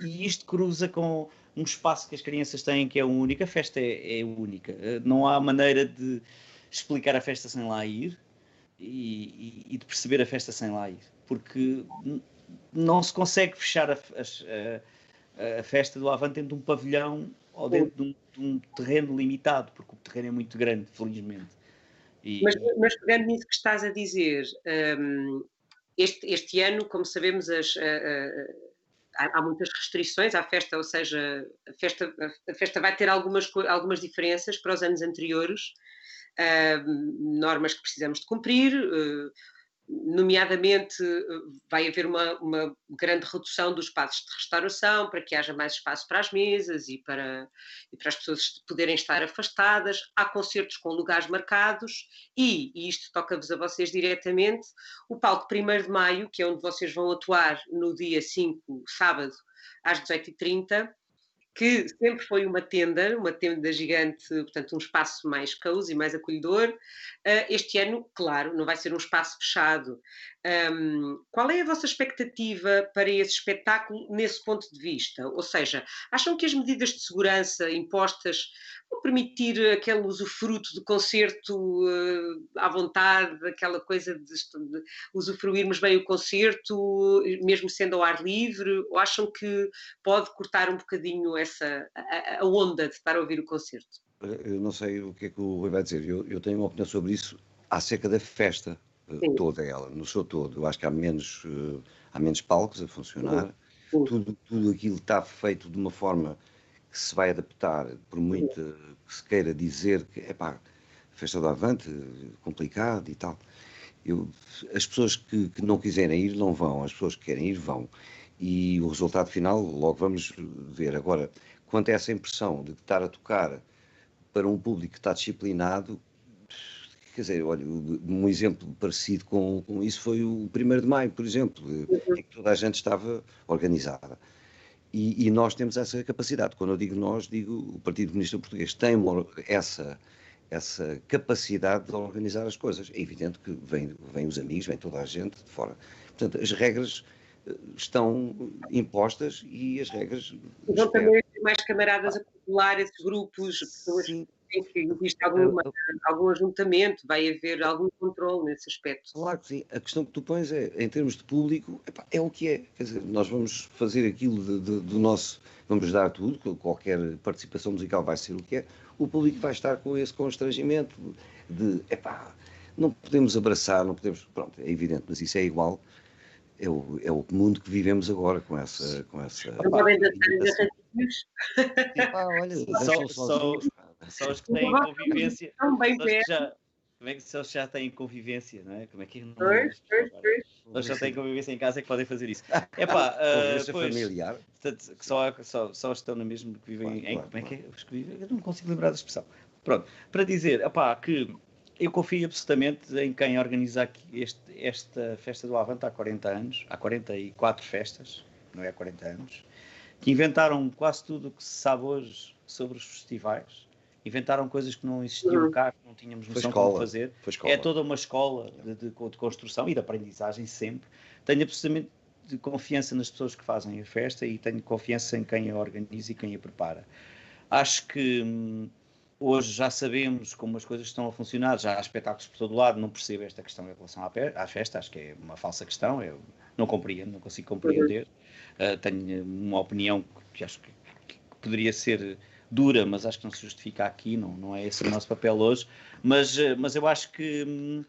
e, isto cruza com um espaço que as crianças têm que é único, a festa é, é única, uh, não há maneira de explicar a festa sem lá ir e, e, de perceber a festa sem lá ir, porque não se consegue fechar a, a, a festa do Avante dentro de um pavilhão ou dentro de um, de um, terreno limitado, porque o terreno é muito grande, felizmente. E... Mas, mas pegando nisso que estás a dizer, um, este, este ano, como sabemos, as, há, muitas restrições à festa, ou seja, a festa, a festa vai ter algumas, algumas diferenças para os anos anteriores, uh, normas que precisamos de cumprir, uh, nomeadamente vai haver uma, uma, grande redução dos espaços de restauração para que haja mais espaço para as mesas e para, e para as pessoas poderem estar afastadas. Há concertos com lugares marcados e, e isto toca-vos a vocês diretamente, o palco 1 de Maio, que é onde vocês vão atuar no dia 5, sábado, às 18h30, que sempre foi uma tenda, uma tenda gigante, portanto, um espaço mais cozy, mais acolhedor. Ah, este ano, claro, não vai ser um espaço fechado. Qual é a vossa expectativa para esse espetáculo nesse ponto de vista? Ou seja, acham que as medidas de segurança impostas vão permitir aquele usufruto do concerto uh, à vontade, aquela coisa de, de usufruirmos bem o concerto, mesmo sendo ao ar livre? Ou acham que pode cortar um bocadinho essa a, a onda de estar a ouvir o concerto? Eu não sei o que é que o Rui vai dizer. Eu, eu tenho uma opinião sobre isso acerca da festa eh, Sim. toda ela, no seu todo. Eu acho que há menos, uh, há menos palcos a funcionar. Sim. Tudo, tudo aquilo está feito de uma forma que se vai adaptar, por muito que se queira dizer que, é pá, festa do Avante, complicado e tal. Eu, as pessoas que, que, não quiserem ir não vão, as pessoas que querem ir vão. E o resultado final logo vamos ver. Agora, quanto a essa impressão de estar a tocar para um público que está disciplinado, quer dizer, olha, um exemplo parecido com, com isso foi o 1 de maio, por exemplo, em que toda a gente estava organizada. E, e, nós temos essa capacidade. Quando eu digo nós, digo o Partido Comunista Português tem essa, essa capacidade de organizar as coisas. É evidente que vem, vem os amigos, vem toda a gente de fora. Portanto, as regras eh, estão impostas e as regras. Vão também mais camaradas a popular esses grupos, pessoas Sim que existe alguma, algum ajuntamento, vai haver algum controle nesse aspecto. Claro que sim. A questão que tu pões é, em termos de público, epá, é o que é. Quer dizer, nós vamos fazer aquilo de, de, do nosso, vamos dar tudo, qualquer participação musical vai ser o que é. O público vai estar com esse constrangimento de, epá, não podemos abraçar, não podemos, pronto, é evidente, mas isso é igual é o, é o mundo que vivemos agora com essa. Com essa não podem dançar olha, só, só, só os que têm convivência. São bem já, como é que só já têm convivência, não é? Como é que não pois, pois, pois. já têm convivência em casa é que podem fazer isso. É pá, uh, familiar. Portanto, que só, só, só estão no mesmo que vivem claro, em. Claro, como é que é? Os que vivem, eu não consigo lembrar da expressão. Pronto, para dizer, epá, que eu confio absolutamente em quem organiza aqui este, esta festa do Avante há 40 anos, há 44 festas, não é há 40 anos, que inventaram quase tudo o que se sabe hoje sobre os festivais, inventaram coisas que não existiam uhum. cá, que não tínhamos noção de como fazer. É toda uma escola de, de, de, construção e de aprendizagem sempre. Tenho absolutamente de confiança nas pessoas que fazem a festa e tenho confiança em quem a organiza e quem a prepara. Acho que hum, hoje já sabemos como as coisas estão a funcionar, já há espetáculos por todo lado, não percebo esta questão em relação à, à festa, acho que é uma falsa questão, eu não compreendo, não consigo compreender. Uh, tenho uma opinião que acho que, que poderia ser dura, mas acho que não se justifica aqui, não, não é esse o nosso papel hoje. Mas, eh, mas eu acho que hum,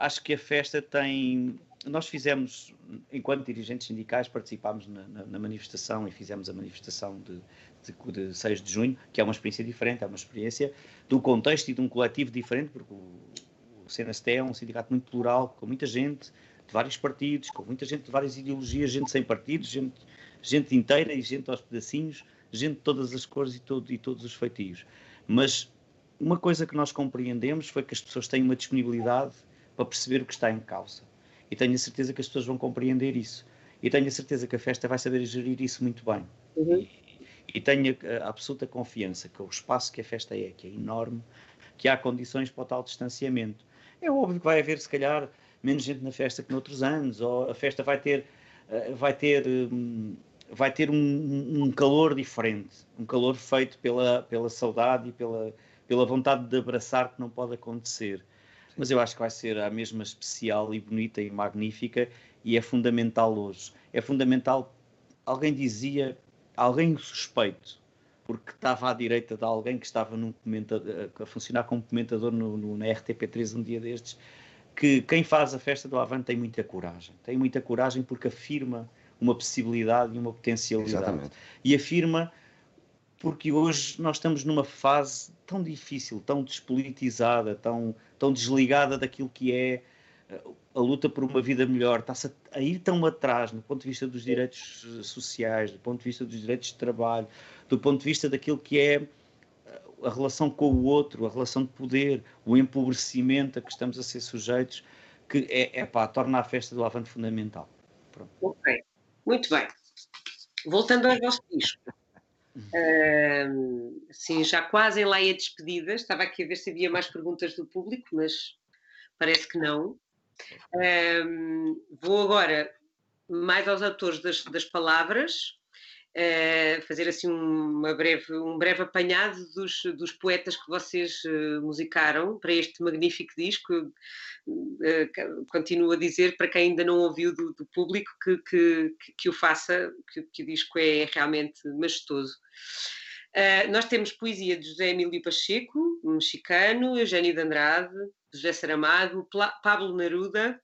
acho que a festa tem. Nós fizemos, enquanto dirigentes sindicais, participámos na, na, na manifestação e fizemos a manifestação de, de, de 6 de junho, que é uma experiência diferente, é uma experiência de um contexto e de um coletivo diferente, porque o, o CNST é um sindicato muito plural, com muita gente de vários partidos, com muita gente de várias ideologias, gente sem partidos, gente, gente inteira e gente aos pedacinhos gente de todas as cores e, todo, e todos os feitios. Mas uma coisa que nós compreendemos foi que as pessoas têm uma disponibilidade para perceber o que está em causa. E tenho a certeza que as pessoas vão compreender isso. E tenho a certeza que a festa vai saber gerir isso muito bem. Uhum. E, e, tenho a, a, absoluta confiança que o espaço que a festa é, que é enorme, que há condições para o tal distanciamento. É óbvio que vai haver, se calhar, menos gente na festa que noutros anos, ou a festa vai ter, eh, vai ter hum, vai ter um, um, calor diferente, um calor feito pela, pela saudade e pela, pela vontade de abraçar que não pode acontecer. Sim. Mas eu acho que vai ser a mesma especial e bonita e magnífica e é fundamental hoje. É fundamental, alguém dizia, alguém suspeito, porque estava à direita de alguém que estava num a funcionar como comentador no, no, na RTP3 um dia destes, que quem faz a festa do Avante tem muita coragem. Tem muita coragem porque afirma uma possibilidade e uma potencialidade. Exatamente. E afirma porque hoje nós estamos numa fase tão difícil, tão despolitizada, tão, tão desligada daquilo que é a luta por uma vida melhor está-se a, ir tão atrás do ponto de vista dos direitos eh, sociais, do ponto de vista dos direitos de trabalho, do ponto de vista daquilo que é eh, a relação com o outro, a relação de poder, o empobrecimento a que estamos a ser sujeitos, que é, é pá, torna a festa do Avante fundamental. Pronto. Ok, muito bem. Voltando ao vosso disco. Uh, sim, já quase em laia despedida. Estava aqui a ver se havia mais perguntas do público, mas parece que não. Um, vou agora mais aos autores das, das palavras, uh, fazer assim uma breve, um breve apanhado dos, dos poetas que vocês uh, musicaram para este magnífico disco. Uh, continuo a dizer para quem ainda não ouviu do, do público que, que, que, o faça, que, que o disco é realmente majestoso. Uh, nós temos poesia de José Emílio Pacheco, mexicano, Eugênio de Andrade, José Saramago, Pablo Neruda,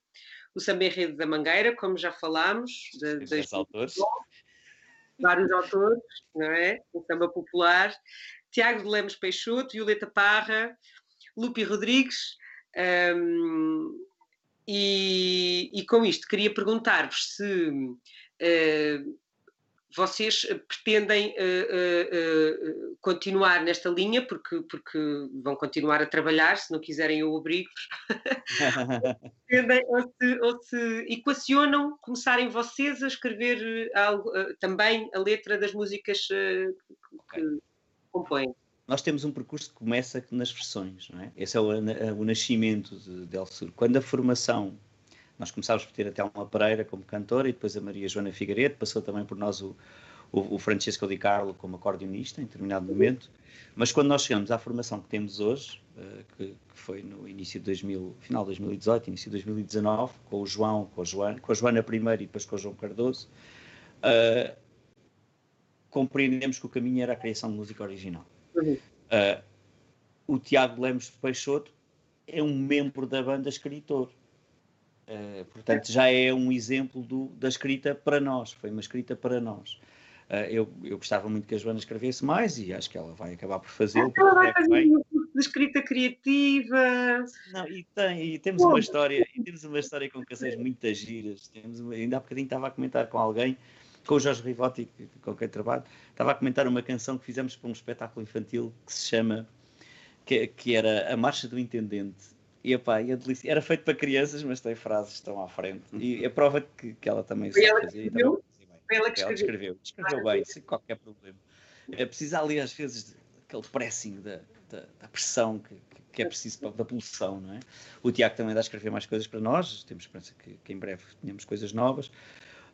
o Samba Enredo da Mangueira, como já falámos. De, de, autores. Vários autores, não é? O samba popular. Tiago de Lemos Peixoto, Violeta Parra, Lupi Rodrigues. Um, e, e, com isto queria perguntar-vos se uh, vocês eh, pretendem uh, uh, continuar nesta linha, porque, porque vão continuar a trabalhar, se não quiserem eu obrigo-vos. ou, se, ou se equacionam começarem vocês a escrever algo, também a letra das músicas que, okay. que compõem. Nós temos um percurso que começa nas versões, não é? Esse é o, o nascimento de Del Sur. Quando a formação nós começámos por ter até uma Pereira como cantora e depois a Maria Joana Figueiredo, passou também por nós o, o, o Francesco Di Carlo como acordeonista em determinado momento. Mas quando nós chegamos à formação que temos hoje, uh, que, foi no início de 2000, final de 2018, início de 2019, com o João, com a Joana, com a Joana primeiro e depois com o João Cardoso, uh, compreendemos que o caminho era a criação de música original. Uh, o Tiago Lemos de Peixoto é um membro da banda escritor. Uh, portanto, já é um exemplo do, da escrita para nós, foi uma escrita para nós. Uh, eu, eu gostava muito que a Joana escrevesse mais e acho que ela vai acabar por fazê-lo. Ela vai fazer um curso de escrita criativa. Não, e, tem, e temos uma história, temos uma história com casais muito giras. Temos uma, ainda há bocadinho estava a comentar com alguém, com o Jorge Rivotti, com quem trabalho, estava a comentar uma canção que fizemos para um espetáculo infantil que se chama, que, que era A Marcha do Intendente e, epá, e delícia. Era feito para crianças, mas tem frases que estão à frente. E a prova que, que ela também Foi ela que escreveu? Foi ela que ela escreveu. Escreveu bem, sem qualquer problema. É preciso ali, às vezes, aquele pressing da, da, da pressão que, que, é preciso para, da pulsão, não é? O Tiago também dá a escrever mais coisas para nós, temos esperança que, que em breve tenhamos coisas novas.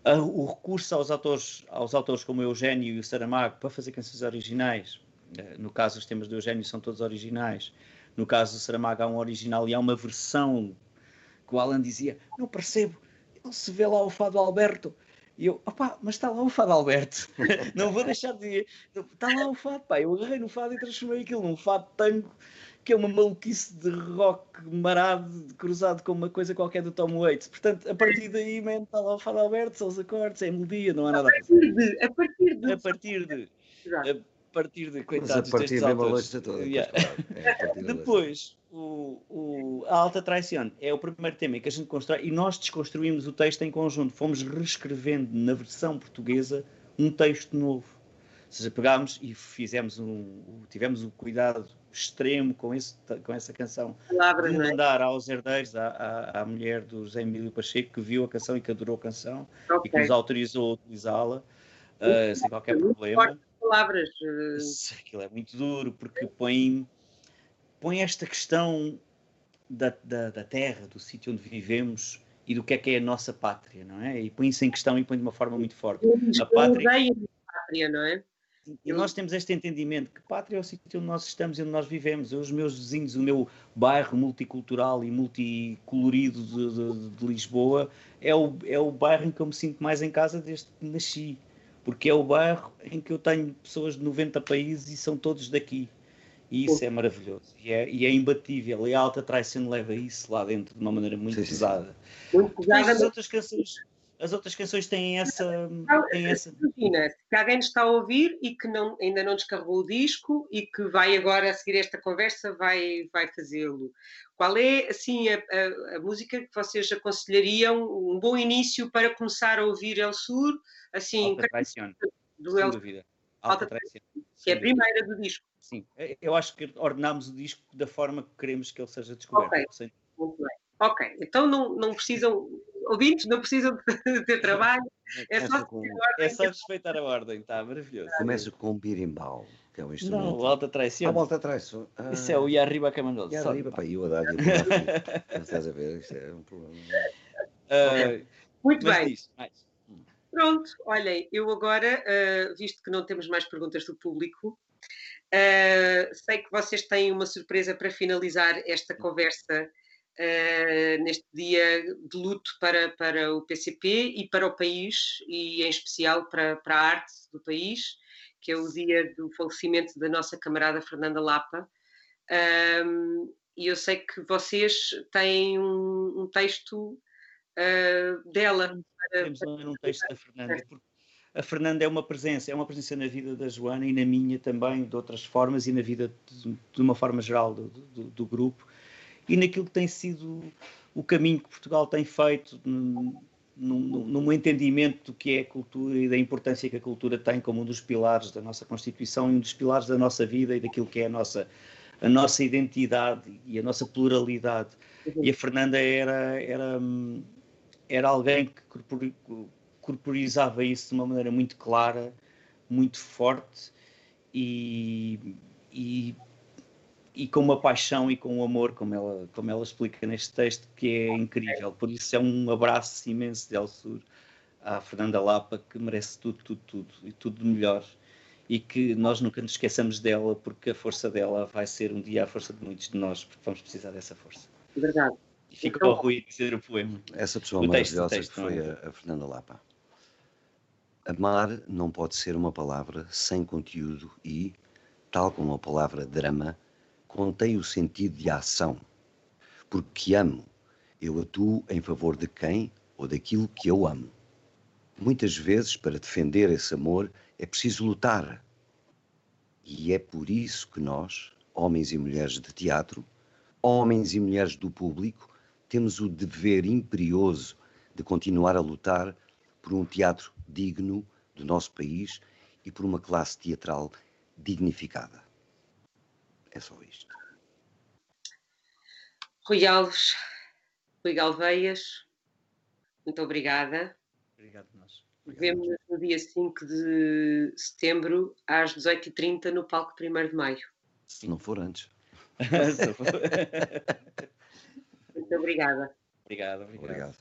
Uh, o recurso aos autores, aos autores como o Eugênio e o Saramago para fazer canções originais, uh, no caso os temas do Eugênio são todos originais, no caso do Saramago há um original e há uma versão que o Alan dizia: Não percebo, ele se vê lá o Fado Alberto. E eu, opá, mas está lá o Fado Alberto. não vou deixar de dizer. Está lá o Fado, pá. Eu agarrei no Fado e transformei aquilo num Fado tango, que é uma maluquice de rock marado, cruzado com uma coisa qualquer do Tom Waits. Portanto, a partir daí, man, está lá o Fado Alberto, são os acordes, é a melodia, não há nada a partir de. A partir de. A partir de. A, partir de coitados Mas a partir destes autores. Toda, yeah. é Depois, o, o, a Alta Traição é o primeiro tema que a gente constrói e nós desconstruímos o texto em conjunto. Fomos reescrevendo na versão portuguesa um texto novo. Ou seja, pegámos e fizemos um, tivemos o cuidado extremo com, esse, com essa canção Palavra, de é? mandar é? aos herdeiros, à, à, à, mulher do José Emílio Pacheco, que viu a canção e que adorou a canção okay. e que nos autorizou a utilizá-la uh, sem qualquer problema palavras. Uh... Aquilo é muito duro, porque põe, põe esta questão da, da, da terra, do sítio onde vivemos e do que é que é a nossa pátria, não é? E põe isso em questão e põe de uma forma muito forte. A pátria, pátria não é? E nós temos este entendimento que pátria é o sítio onde nós estamos e onde nós vivemos. Eu, os meus vizinhos, o meu bairro multicultural e multicolorido de, de, de Lisboa é o, é o bairro em que eu me sinto mais em casa desde que nasci porque é o bairro em que eu tenho pessoas de 90 países e são todos daqui. E isso é maravilhoso. E é, e é imbatível. E a Alta Traição leva isso lá dentro de uma maneira muito sim, pesada. Muito pesada. as outras canções, as outras canções têm essa. Têm essa... Imagina, se alguém está a ouvir e que não, ainda não descarregou o disco e que vai agora a seguir esta conversa, vai, vai fazê-lo. Qual é, assim, a, a, a, música que vocês aconselhariam, um bom início para começar a ouvir El Sur? Assim, Alta Traición, do sem El dúvida. Alta Traición, que é a primeira do disco. Sim, eu acho que ordenámos o disco da forma que queremos que ele seja descoberto. Ok, Sem- muito bem. Ok, então não, não precisam, ouvintes, não precisam de ter trabalho, é só com, É só respeitar a ordem, está maravilhoso. começa com birimbau, que é um instrumento. Não, o Alta Traição. volta atrás. só. Ah, Isso é o Ia Arriba Camandoso. e só. arriba, pá, eu a dar e Estás a ver? Isto é um problema. Ah, Muito bem. diz, mais. Pronto, olhem, eu agora, ah, visto que não temos mais perguntas do público, ah, sei que vocês têm uma surpresa para finalizar esta conversa ah, neste dia de luto para, para o PCP e para o país, e em especial para, para a arte do país, que é o dia do falecimento da nossa camarada Fernanda Lapa. Ahm, e eu sei que vocês têm um, um texto ah, dela. Temos um, um texto da Fernanda, porque a Fernanda é uma presença, é uma presença na vida da Joana e na minha também, de outras formas, e na vida de, de uma forma geral do, do- do grupo, e naquilo que tem sido o caminho que Portugal tem feito num, entendimento do que é a cultura e da importância que a cultura tem como um dos pilares da nossa Constituição e um dos pilares da nossa vida e daquilo que é a nossa, a nossa identidade e a nossa pluralidade. E a Fernanda era, era, era alguém que corpori- corporizava isso de uma maneira muito clara, muito forte e, e, e com uma paixão e com um amor, como ela, como ela explica neste texto, que é incrível. Por isso é um abraço imenso de El Sur à Fernanda Lapa, que merece tudo, tudo, tudo e tudo de melhor. E que nós nunca nos esqueçamos dela, porque a força dela vai ser um dia a força de muitos de nós, porque vamos precisar dessa força. Verdade. E fica ao Rui dizer o poema. Essa pessoa O texto, maravilhosa o texto, que foi é? a, a Fernanda Lapa. Amar não pode ser uma palavra sem conteúdo e, tal como a palavra drama, contém o sentido de ação. Porque amo, eu atuo em favor de quem ou daquilo que eu amo. Muitas vezes, para defender esse amor, é preciso lutar. E é por isso que nós, homens e mulheres de teatro, homens e mulheres do público, temos o dever imperioso de continuar a lutar por um teatro digno do nosso país e por uma classe teatral dignificada. É só isto. Rui Alves, Rui Galveias, muito obrigada. Obrigado, nós. Vemo-nos no dia 5 de setembro, às 18h30, no palco 1 de maio. Se não for antes. Muito obrigada. obrigado, obrigado. Obrigado.